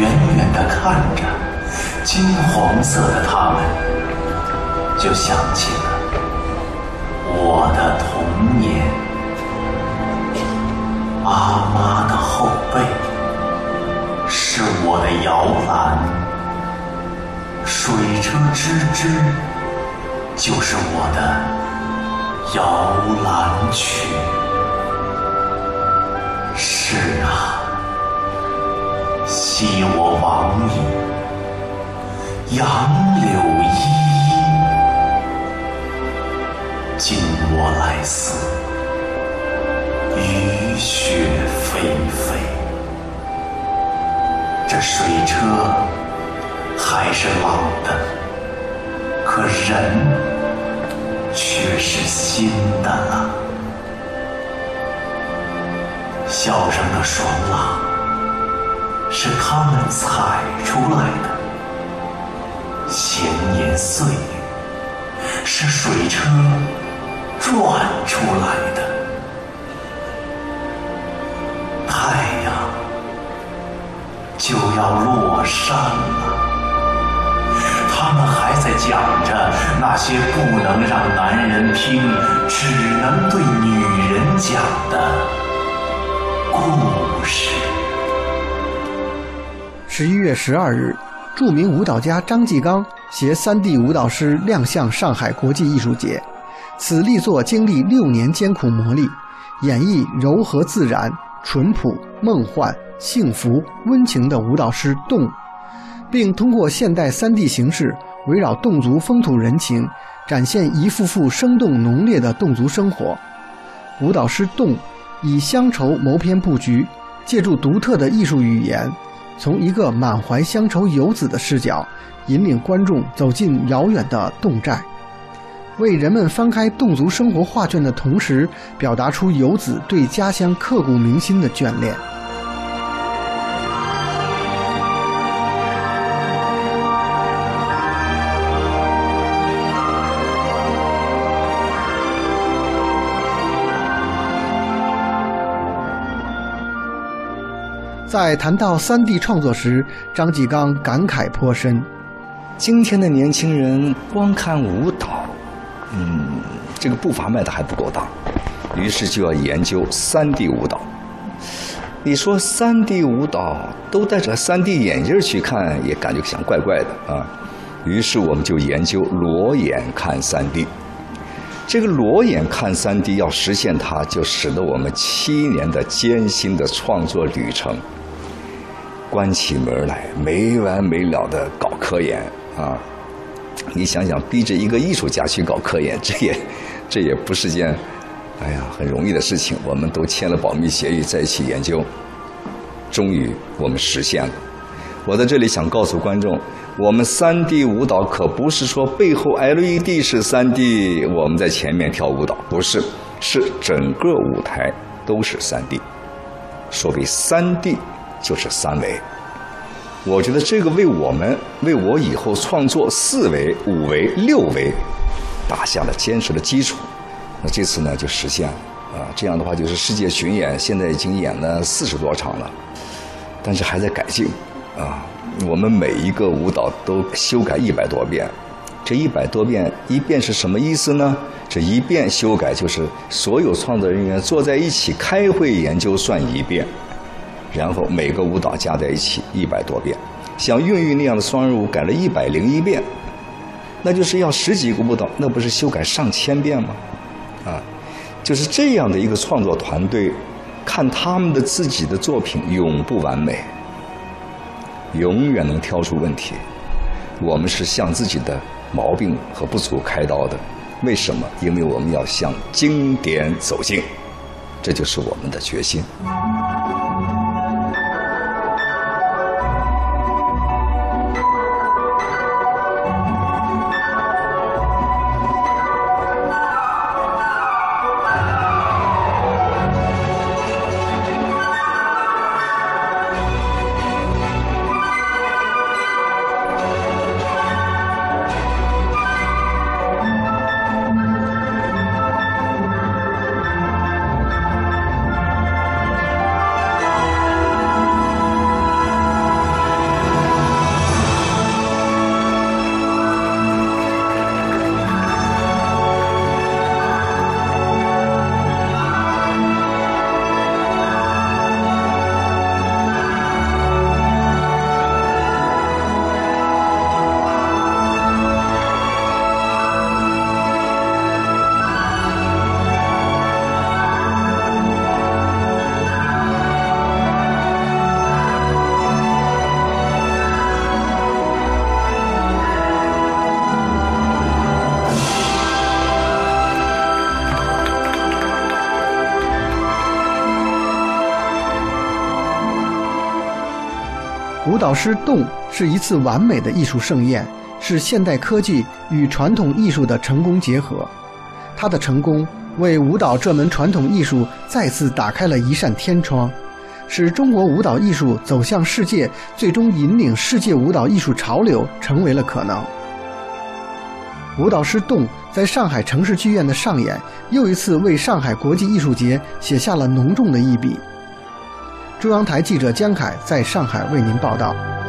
远远地看着金黄色的他们，就想起了我的童年。阿妈的后背是我的摇篮，水车吱吱就是我的摇篮曲。杨柳依依；今我来思，雨雪霏霏。这水车还是老的，可人却是新的了。笑声的爽朗是他们踩出来的，闲言碎语是水车转出来的。太阳就要落山了，他们还在讲着那些不能让男人听，只能对女人讲的故事。十一月十二日，著名舞蹈家张继刚携三 D 舞蹈师亮相上海国际艺术节。此力作经历六年艰苦磨砺，演绎柔和自然、淳朴、梦幻、幸福、温情的舞蹈诗《侗》，并通过现代三 D 形式，围绕侗族风土人情，展现一幅幅生动浓烈的侗族生活。舞蹈诗《侗》以乡愁谋篇布局，借助独特的艺术语言，从一个满怀乡愁游子的视角，引领观众走进遥远的侗寨，为人们翻开侗族生活画卷的同时，表达出游子对家乡刻骨铭心的眷恋。在谈到三 D 创作时，张继刚感慨颇深。今天的年轻人光看舞蹈，嗯，这个步伐迈的还不够大，于是就要研究三 D 舞蹈。你说三 D 舞蹈都戴着三 D 眼镜去看，也感觉像怪怪的啊。于是我们就研究裸眼看三 D。这个裸眼看三 D 要实现它，就使得我们七年的艰辛的创作旅程。关起门来没完没了的搞科研啊！你想想，逼着一个艺术家去搞科研，这也这也不是件哎呀很容易的事情。我们都签了保密协议，在一起研究，终于我们实现了。我在这里想告诉观众，我们三 D 舞蹈可不是说背后 LED 是三 D，我们在前面跳舞蹈，不是，是整个舞台都是三 D。所谓三 D。就是三维，我觉得这个为我们为我以后创作四维、五维、六维打下了坚实的基础。那这次呢就实现了啊！这样的话就是世界巡演，现在已经演了四十多场了，但是还在改进啊。我们每一个舞蹈都修改一百多遍，这一百多遍一遍是什么意思呢？这一遍修改就是所有创作人员坐在一起开会研究算一遍。然后每个舞蹈加在一起一百多遍，像孕育那样的双人舞改了一百零一遍，那就是要十几个舞蹈，那不是修改上千遍吗？啊，就是这样的一个创作团队，看他们的自己的作品永不完美，永远能挑出问题。我们是向自己的毛病和不足开刀的，为什么？因为我们要向经典走近，这就是我们的决心。舞蹈师动是一次完美的艺术盛宴，是现代科技与传统艺术的成功结合。它的成功为舞蹈这门传统艺术再次打开了一扇天窗，使中国舞蹈艺术走向世界，最终引领世界舞蹈艺术潮流成为了可能。舞蹈师动在上海城市剧院的上演，又一次为上海国际艺术节写下了浓重的一笔。中央台记者江凯在上海为您报道。